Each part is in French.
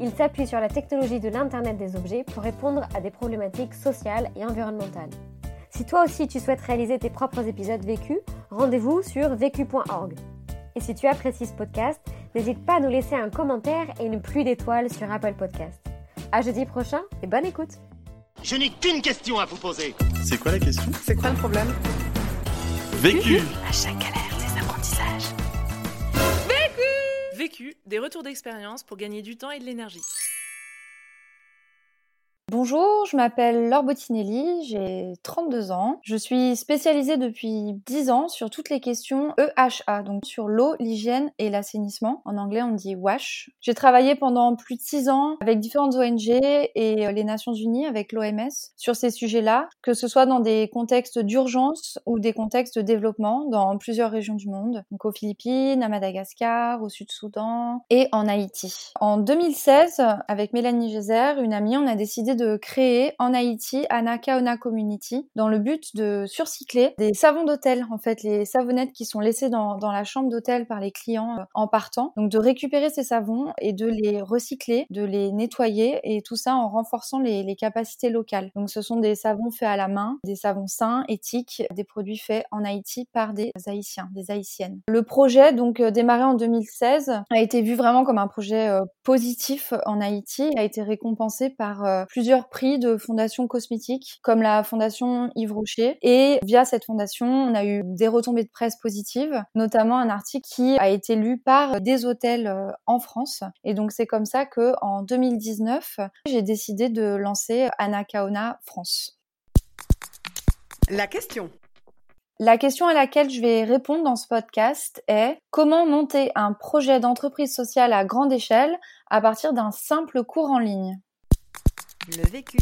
Il s'appuie sur la technologie de l'Internet des objets pour répondre à des problématiques sociales et environnementales. Si toi aussi tu souhaites réaliser tes propres épisodes vécus, rendez-vous sur vécu.org. Et si tu apprécies ce podcast, n'hésite pas à nous laisser un commentaire et une pluie d'étoiles sur Apple Podcast. À jeudi prochain et bonne écoute. Je n'ai qu'une question à vous poser. C'est quoi la question? C'est quoi le problème? Vécu À chaque galère, Vécu, des retours d'expérience pour gagner du temps et de l'énergie. Bonjour, je m'appelle Laure Bottinelli, j'ai 32 ans. Je suis spécialisée depuis 10 ans sur toutes les questions EHA, donc sur l'eau, l'hygiène et l'assainissement. En anglais, on dit WASH. J'ai travaillé pendant plus de 6 ans avec différentes ONG et euh, les Nations Unies, avec l'OMS, sur ces sujets-là, que ce soit dans des contextes d'urgence ou des contextes de développement dans plusieurs régions du monde, donc aux Philippines, à Madagascar, au Sud-Soudan et en Haïti. En 2016, avec Mélanie Gézer, une amie, on a décidé de créer en Haïti Anakaona Community dans le but de surcycler des savons d'hôtel, en fait, les savonnettes qui sont laissées dans, la chambre d'hôtel par les clients euh, en partant. Donc de récupérer ces savons et de les recycler, de les nettoyer et tout ça en renforçant les, les capacités locales. Donc ce sont des savons faits à la main, des savons sains, éthiques, des produits faits en Haïti par des Haïtiens, des Haïtiennes. Le projet, donc euh, démarré en 2016, a été vu vraiment comme un projet euh, positif en Haïti, a été récompensé par plusieurs prix de fondations cosmétiques comme la fondation Yves Rocher et via cette fondation on a eu des retombées de presse positives notamment un article qui a été lu par des hôtels euh, en France et donc c'est comme ça que en 2019 j'ai décidé de lancer Anakaona France. La question. La question à laquelle je vais répondre dans ce podcast est comment monter un projet d'entreprise sociale à grande échelle à partir d'un simple cours en ligne? Le vécu.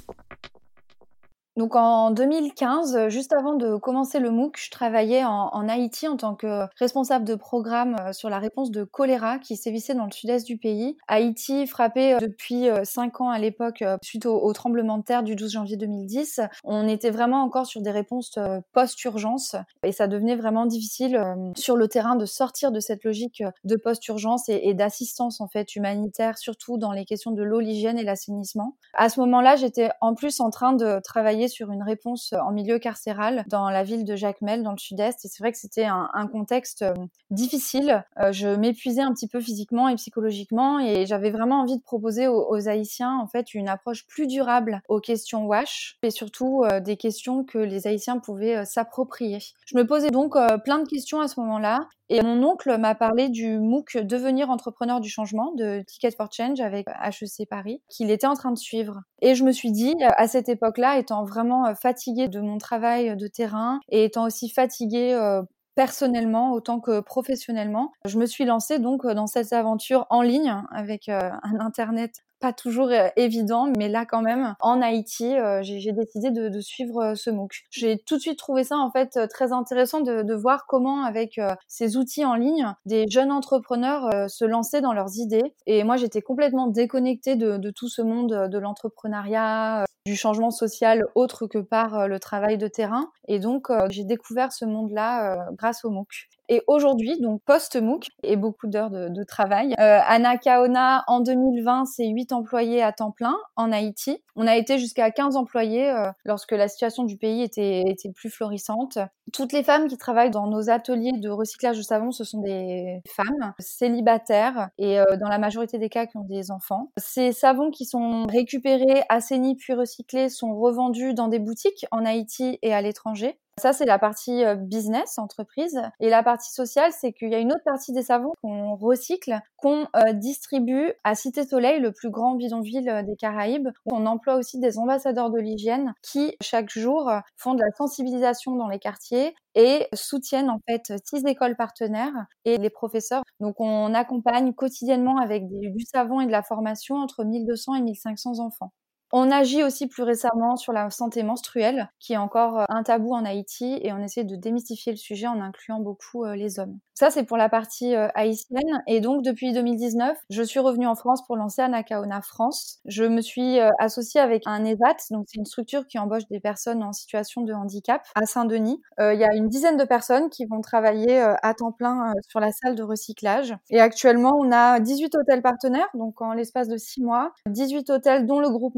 Donc en 2015, juste avant de commencer le MOOC, je travaillais en, Haïti en tant que responsable de programme euh, sur la réponse de choléra qui sévissait dans le sud-est du pays. Haïti frappé euh, depuis 5 ans à l'époque euh, suite au, au, tremblement de terre du 12 janvier 2010. On était vraiment encore sur des réponses post-urgence et ça devenait vraiment difficile sur le terrain de sortir de cette logique de post-urgence et, et d'assistance en fait humanitaire, surtout dans les questions de l'eau, l'hygiène et l'assainissement. À ce moment-là, j'étais en plus en train de travailler sur une réponse en milieu carcéral dans la ville de Jacmel, dans le sud-est. Et c'est vrai que c'était un, contexte euh, difficile. Euh, je m'épuisais un petit peu physiquement et psychologiquement et j'avais vraiment envie de proposer aux, aux, Haïtiens en fait une approche plus durable aux questions WASH et surtout euh, des questions que les Haïtiens pouvaient euh, s'approprier. Je me posais donc euh, plein de questions à ce moment-là et mon oncle m'a parlé du MOOC Devenir entrepreneur du changement de Ticket for Change avec HEC Paris, qu'il était en train de suivre. Et je me suis dit, à cette époque-là, étant vraiment fatiguée de mon travail de terrain et étant aussi fatiguée euh, personnellement autant que professionnellement, je me suis lancée donc dans cette aventure en ligne avec euh, un internet pas toujours euh, évident, mais là quand même, en Haïti, euh, j'ai décidé de, de, suivre euh, ce MOOC. J'ai tout de suite trouvé ça en fait très intéressant de, de voir comment avec ces outils en ligne, des jeunes entrepreneurs se lançaient dans leurs idées. Et moi, j'étais complètement déconnectée de, de, tout ce monde de l'entrepreneuriat, du changement social autre que par le travail de terrain. Et donc, j'ai découvert ce monde-là grâce au MOOC. Et aujourd'hui, donc post-MOOC et beaucoup d'heures de, travail, euh, Anna Kaona, en 2020, c'est 8 employés à temps plein en Haïti. On a été jusqu'à 15 employés euh, lorsque la situation du pays était plus florissante. Toutes les femmes qui travaillent dans nos ateliers de recyclage de savon, ce sont des femmes célibataires et euh, dans la majorité des cas qui ont des enfants. Ces savons qui sont récupérés, assainis puis recyclés sont revendus dans des boutiques en Haïti et à l'étranger. Ça, c'est la partie business, entreprise. Et la partie sociale, c'est qu'il y a une autre partie des savons qu'on recycle, qu'on euh, distribue à Cité Soleil, le plus grand bidonville des Caraïbes. On emploie aussi des ambassadeurs de l'hygiène qui, chaque jour, font de la sensibilisation dans les quartiers et soutiennent en fait six écoles partenaires et les professeurs. Donc on accompagne quotidiennement avec du savon et de la formation entre 1200 et 1500 enfants. On agit aussi plus récemment sur la santé menstruelle, qui est encore un tabou en Haïti, et on essaie de démystifier le sujet en incluant beaucoup les hommes. Ça, c'est pour la partie haïtienne. Et donc, depuis 2019, je suis revenue en France pour lancer Anacaona France. Je me suis associée avec un ESAT, donc c'est une structure qui embauche des personnes en situation de handicap à Saint-Denis. Il y a une dizaine de personnes qui vont travailler à temps plein sur la salle de recyclage. Et actuellement, on a 18 hôtels partenaires, donc en l'espace de 6 mois, 18 hôtels dont le groupe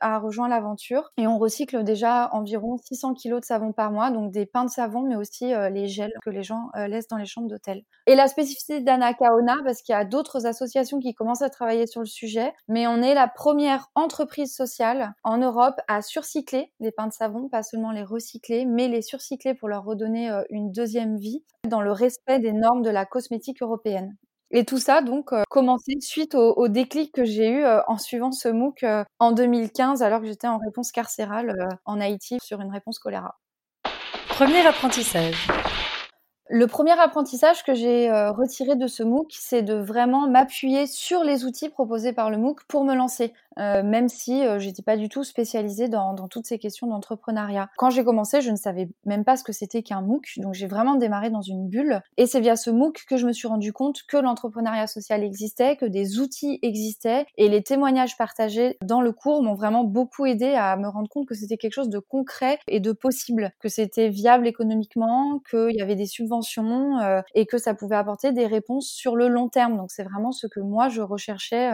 A rejoint l'aventure. Et on recycle déjà environ 600 kilos de savon par mois, donc des pains de savon, mais aussi euh, les gels que les gens euh, laissent dans les chambres d'hôtel. Et la spécificité d'Anakaona, parce qu'il y a d'autres associations qui commencent à travailler sur le sujet, mais on est la première entreprise sociale en Europe à surcycler les pains de savon, pas seulement les recycler, mais les surcycler pour leur redonner euh, une deuxième vie dans le respect des normes de la cosmétique européenne. Et tout ça, donc, euh, commencé suite au, déclic que j'ai eu euh, en suivant ce MOOC euh, en 2015, alors que j'étais en réponse carcérale en Haïti sur une réponse choléra. Premier apprentissage. Le premier apprentissage que j'ai retiré de ce MOOC, c'est de vraiment m'appuyer sur les outils proposés par le MOOC pour me lancer. Euh, même si euh, j'étais pas du tout spécialisée dans, dans toutes ces questions d'entrepreneuriat. Quand j'ai commencé, je ne savais même pas ce que c'était qu'un MOOC, donc j'ai vraiment démarré dans une bulle. Et c'est via ce MOOC que je me suis rendu compte que l'entrepreneuriat social existait, que des outils existaient, et les témoignages partagés dans le cours m'ont vraiment beaucoup aidé à me rendre compte que c'était quelque chose de concret et de possible, que c'était viable économiquement, qu'il y avait des subventions euh, et que ça pouvait apporter des réponses sur le long terme. Donc c'est vraiment ce que moi je recherchais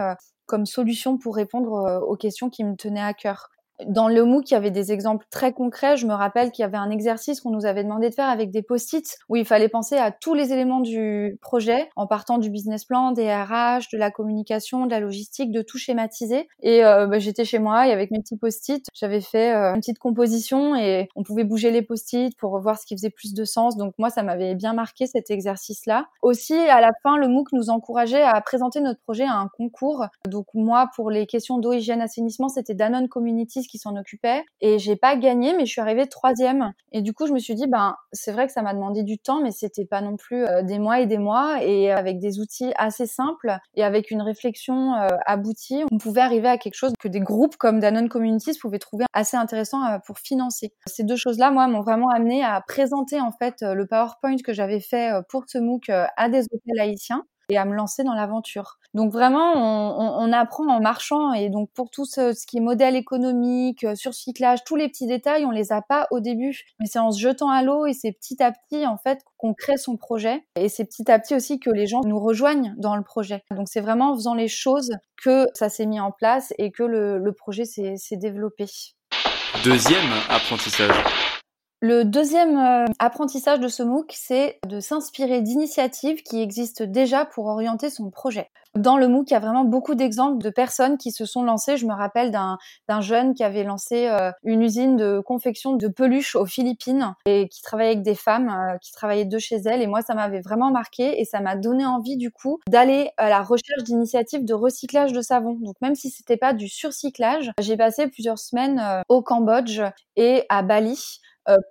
comme solution pour répondre euh, aux questions qui me tenaient à cœur. Dans le MOOC, il y avait des exemples très concrets. Je me rappelle qu'il y avait un exercice qu'on nous avait demandé de faire avec des post-it où il fallait penser à tous les éléments du projet en partant du business plan, des RH, de la communication, de la logistique, de tout schématiser. Et euh, bah, j'étais chez moi et avec mes petits post-it, j'avais fait euh, une petite composition et on pouvait bouger les post-it pour voir ce qui faisait plus de sens. Donc moi, ça m'avait bien marqué cet exercice-là. Aussi, à la fin, le MOOC nous encourageait à présenter notre projet à un concours. Donc moi, pour les questions d'eau, hygiène, assainissement, c'était Danone Communities qui s'en occupait et j'ai pas gagné mais je suis arrivée troisième. Et du coup je me suis dit ben c'est vrai que ça m'a demandé du temps mais c'était pas non plus euh, des mois et des mois. Et avec des outils assez simples et avec une réflexion euh, aboutie on pouvait arriver à quelque chose que des groupes comme Danone Communities pouvaient trouver assez intéressant euh, pour financer. Ces deux choses là moi m'ont vraiment amené à présenter en fait le PowerPoint que j'avais fait pour ce MOOC à des hôtels haïtiens et à me lancer dans l'aventure. Donc vraiment, on, apprend en marchant et donc pour tout ce, qui est modèle économique, euh, surcyclage, tous les petits détails, on les a pas au début, mais c'est en se jetant à l'eau et c'est petit à petit en fait qu'on crée son projet et c'est petit à petit aussi que les gens nous rejoignent dans le projet. Donc c'est vraiment en faisant les choses que ça s'est mis en place et que le projet s'est développé. Deuxième apprentissage. Le deuxième euh, apprentissage de ce MOOC, c'est de s'inspirer d'initiatives qui existent déjà pour orienter son projet. Dans le MOOC, il y a vraiment beaucoup d'exemples de personnes qui se sont lancées. Je me rappelle d'un jeune qui avait lancé euh, une usine de confection de peluches aux Philippines et qui travaillait avec des femmes euh, qui travaillaient de chez elles. Et moi, ça m'avait vraiment marqué et ça m'a donné envie du coup d'aller à la recherche d'initiatives de recyclage de savon. Donc même si c'était pas du surcyclage, j'ai passé plusieurs semaines au Cambodge et à Bali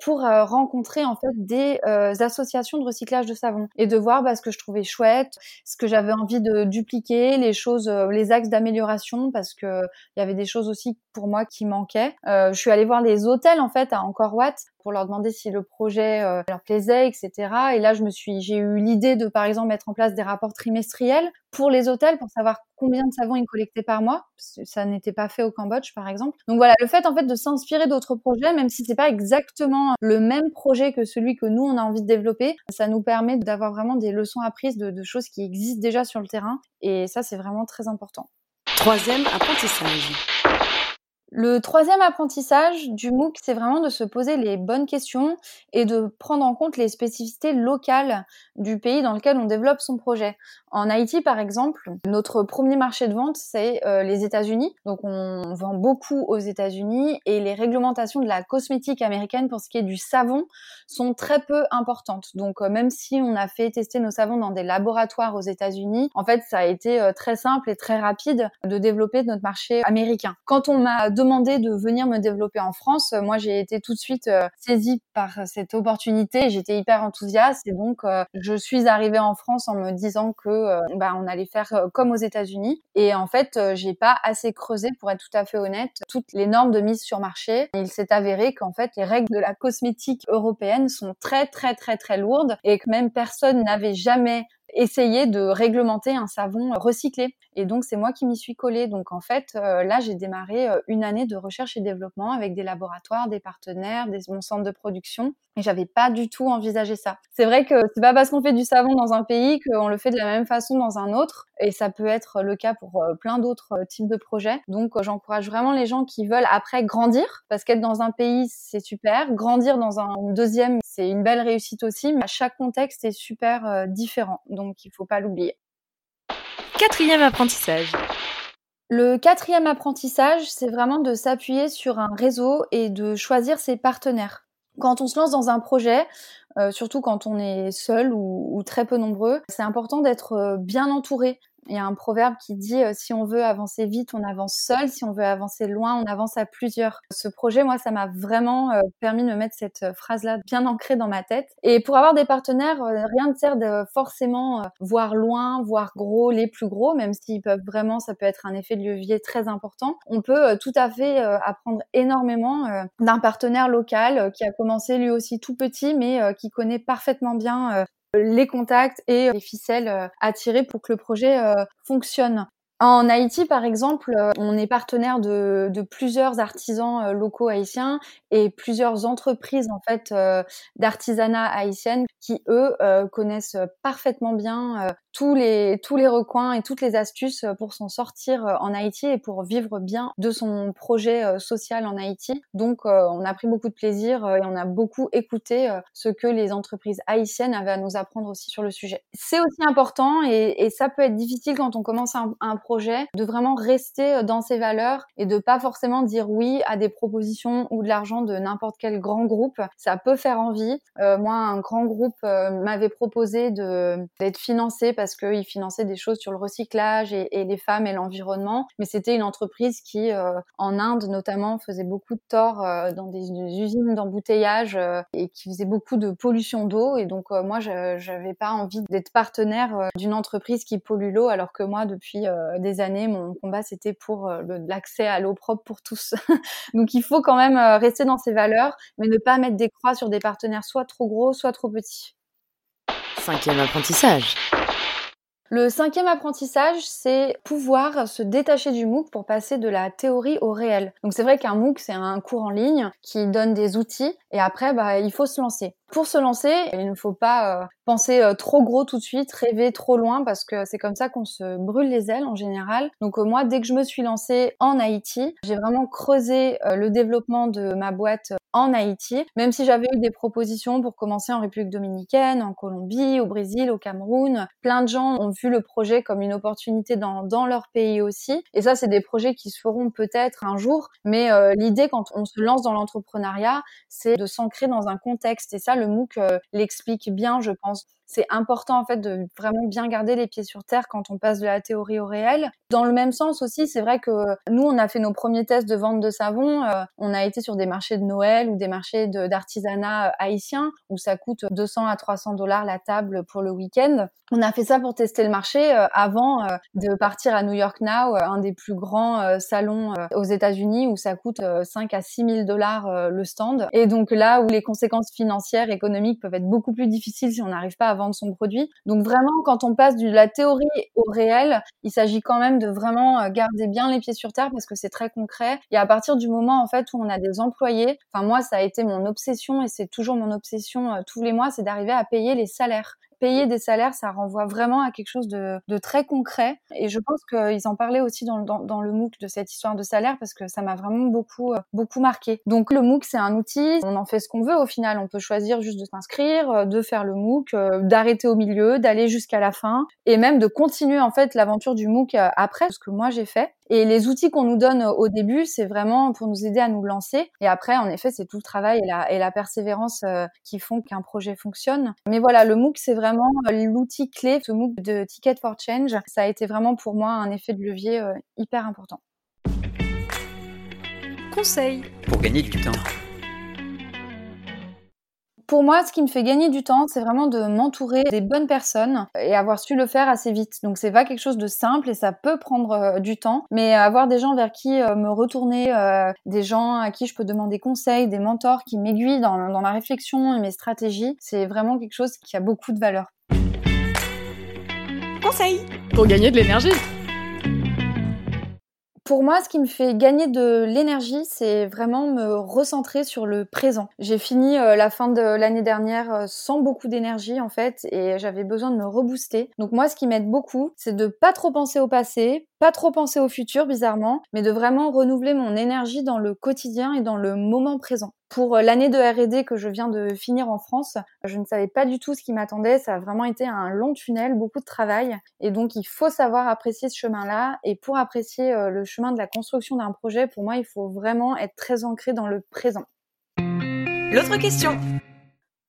pour euh, rencontrer en fait des euh, associations de recyclage de savon et de voir bah, ce que je trouvais chouette, ce que j'avais envie de dupliquer, les choses, les axes d'amélioration parce que il y avait des choses aussi pour moi qui manquaient. je suis allée voir les hôtels en fait à Encore Watt pour leur demander si le projet leur plaisait, etc. Et là, je me suis, j'ai eu l'idée de, par exemple, mettre en place des rapports trimestriels pour les hôtels pour savoir combien de savon ils collectaient par mois. Ça n'était pas fait au Cambodge, par exemple. Donc voilà, le fait en fait de s'inspirer d'autres projets, même si c'est pas exactement le même projet que celui que nous on a envie de développer, ça nous permet d'avoir vraiment des leçons apprises de, de choses qui existent déjà sur le terrain. Et ça, c'est vraiment très important. Troisième apprentissage. Le troisième apprentissage du MOOC, c'est vraiment de se poser les bonnes questions et de prendre en compte les spécificités locales du pays dans lequel on développe son projet. En Haïti, par exemple, notre premier marché de vente, c'est euh, les États-Unis. Donc, on vend beaucoup aux États-Unis et les réglementations de la cosmétique américaine pour ce qui est du savon sont très peu importantes. Donc, euh, même si on a fait tester nos savons dans des laboratoires aux États-Unis, en fait, ça a été euh, très simple et très rapide de développer notre marché américain. Quand on m'a demandé de venir me développer en France, moi j'ai été tout de suite saisie par cette opportunité. J'étais hyper enthousiaste et donc je suis arrivée en France en me disant que euh, bah, on allait faire euh, comme aux États-Unis. Et en fait, euh, j'ai pas assez creusé pour être tout à fait honnête toutes les normes de mise sur marché. Il s'est avéré qu'en fait, les règles de la cosmétique européenne sont très très très très lourdes et que même personne n'avait jamais essayé de réglementer un savon recyclé. Et donc, c'est moi qui m'y suis collée. Donc, en fait, euh, là, j'ai démarré euh, une année de recherche et développement avec des laboratoires, des partenaires, des, mon centre de production. Et j'avais pas du tout envisagé ça. C'est vrai que c'est pas parce qu'on fait du savon dans un pays qu'on le fait de la même façon dans un autre. Et ça peut être le cas pour euh, plein d'autres types de projets. Donc, j'encourage vraiment les gens qui veulent après grandir, parce qu'être dans un pays, c'est super. Grandir dans un deuxième, c'est une belle réussite aussi. Mais chaque contexte est super différent. Donc, il faut pas l'oublier. Quatrième apprentissage. Le quatrième apprentissage, c'est vraiment de s'appuyer sur un réseau et de choisir ses partenaires. Quand on se lance dans un projet, euh, surtout quand on est seul ou, ou très peu nombreux, c'est important d'être euh, bien entouré. Il y a un proverbe qui dit euh, si on veut avancer vite, on avance seul, si on veut avancer loin, on avance à plusieurs. Ce projet, moi, ça m'a vraiment euh, permis de mettre cette euh, phrase-là bien ancrée dans ma tête. Et pour avoir des partenaires, rien ne sert de forcément voir loin, voir gros, les plus gros, même s'ils peuvent vraiment, ça peut être un effet de levier très important. On peut tout à fait apprendre énormément d'un partenaire local qui a commencé lui aussi tout petit, mais qui connaît parfaitement bien les contacts et les ficelles euh, à tirer pour que le projet euh, fonctionne. En Haïti, par exemple, euh, on est partenaire de, de plusieurs artisans locaux haïtiens et plusieurs entreprises en fait d'artisanat haïtiennes qui eux connaissent parfaitement bien tous les tous les recoins et toutes les astuces pour s'en sortir en Haïti et pour vivre bien de son projet social en Haïti. Donc on a pris beaucoup de plaisir et on a beaucoup écouté ce que les entreprises haïtiennes avaient à nous apprendre aussi sur le sujet. C'est aussi important et, et, ça peut être difficile quand on commence un, un, de vraiment rester dans ses valeurs et de pas forcément dire oui à des propositions ou de l'argent de n'importe quel grand groupe. Ça peut faire envie. Euh, moi, un grand groupe m'avait proposé d'être financé parce qu'ils finançaient des choses sur le recyclage et, les femmes et l'environnement. Mais c'était une entreprise qui, euh, en Inde notamment, faisait beaucoup de tort euh, dans des, des usines d'embouteillage euh, et qui faisait beaucoup de pollution d'eau. Et donc euh, moi, je n'avais pas envie d'être partenaire euh, d'une entreprise qui pollue l'eau, alors que moi, depuis des années, mon combat c'était pour l'accès à l'eau propre pour tous. donc il faut quand même rester dans ses valeurs, mais ne pas mettre des croix sur des partenaires soit trop gros, soit trop petits. Cinquième apprentissage. Le cinquième apprentissage, c'est pouvoir se détacher du MOOC pour passer de la théorie au réel. Donc c'est vrai qu'un MOOC, c'est un cours en ligne qui donne des outils et après, bah, il faut se lancer. Pour se lancer, il ne faut pas euh, penser euh, trop gros tout de suite, rêver trop loin parce que c'est comme ça qu'on se brûle les ailes en général. Donc euh, moi, dès que je me suis lancée en Haïti, j'ai vraiment creusé le développement de ma boîte en Haïti, même si j'avais eu des propositions pour commencer en République dominicaine, en Colombie, au Brésil, au Cameroun. Plein de gens ont vu le projet comme une opportunité dans, leur pays aussi. Et ça, c'est des projets qui se feront peut-être un jour. Mais l'idée, quand on se lance dans l'entrepreneuriat, c'est de s'ancrer dans un contexte. Et ça, le MOOC euh, l'explique bien, je pense c'est important en fait de vraiment bien garder les pieds sur terre quand on passe de la théorie au réel. Dans le même sens aussi, c'est vrai que nous, on a fait nos premiers tests de vente de savon. Euh, on a été sur des marchés de Noël ou des marchés d'artisanat euh, haïtien où ça coûte 200 à 300 dollars la table pour le week-end. On a fait ça pour tester le marché euh, avant de partir à New York Now, un des plus grands salons aux États-Unis où ça coûte 5 à 6 000 dollars le stand. Et donc là où les conséquences financières, économiques peuvent être beaucoup plus difficiles si on n'arrive pas à vendre son produit. Donc vraiment, quand on passe de la théorie au réel, il s'agit quand même de vraiment euh, garder bien les pieds sur terre parce que c'est très concret. Et à partir du moment en fait où on a des employés, enfin moi ça a été mon obsession et c'est toujours mon obsession euh, tous les mois, c'est d'arriver à payer les salaires payer des salaires, ça renvoie vraiment à quelque chose de, de très concret. Et je pense qu'ils en parlaient aussi dans, dans, dans, le MOOC de cette histoire de salaire parce que ça m'a vraiment beaucoup, euh, beaucoup marqué. Donc le MOOC, c'est un outil, on en fait ce qu'on veut au final. On peut choisir juste de s'inscrire, euh, de faire le MOOC, euh, d'arrêter au milieu, d'aller jusqu'à la fin et même de continuer en fait l'aventure du MOOC après, ce que moi j'ai fait. Et les outils qu'on nous donne au début, c'est vraiment pour nous aider à nous lancer. Et après, en effet, c'est tout le travail et la, et la persévérance euh, qui font qu'un projet fonctionne. Mais voilà, le MOOC, c'est vraiment l'outil clé. Ce MOOC de Ticket for Change, ça a été vraiment pour moi un effet de levier euh, hyper important. Conseil pour gagner du temps. Pour moi, ce qui me fait gagner du temps, c'est vraiment de m'entourer des bonnes personnes et avoir su le faire assez vite. Donc c'est pas quelque chose de simple et ça peut prendre euh, du temps, mais avoir des gens vers qui euh, me retourner, euh, des gens à qui je peux demander conseil, des mentors qui m'aiguillent dans, dans ma réflexion et mes stratégies, c'est vraiment quelque chose qui a beaucoup de valeur. Conseil pour gagner de l'énergie. Pour moi, ce qui me fait gagner de l'énergie, c'est vraiment me recentrer sur le présent. J'ai fini euh, la fin de l'année dernière euh, sans beaucoup d'énergie en fait et j'avais besoin de me rebooster. Donc moi, ce qui m'aide beaucoup, c'est de pas trop penser au passé, pas trop penser au futur bizarrement, mais de vraiment renouveler mon énergie dans le quotidien et dans le moment présent. Pour euh, l'année de R&D que je viens de finir en France, je ne savais pas du tout ce qui m'attendait. Ça a vraiment été un long tunnel, beaucoup de travail. Et donc, il faut savoir apprécier ce chemin-là. Et pour apprécier euh, le chemin de la construction d'un projet, pour moi, il faut vraiment être très ancré dans le présent. L'autre question.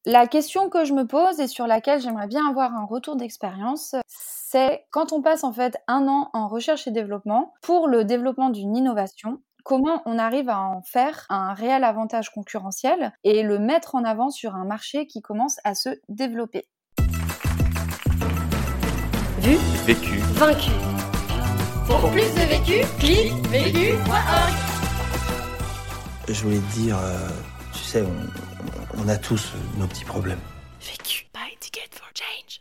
La question que je me pose et sur laquelle j'aimerais bien avoir un retour d'expérience, c'est quand on passe en fait un an en recherche et développement pour le développement d'une innovation, comment on arrive à en faire un réel avantage concurrentiel et le mettre en avant sur un marché qui commence à se développer? Vu, vécu, vaincu. Pour plus de vécu, clique vécu.org. Je voulais te dire, euh, tu sais, on, on a tous nos petits problèmes. Vécu by Ticket for Change.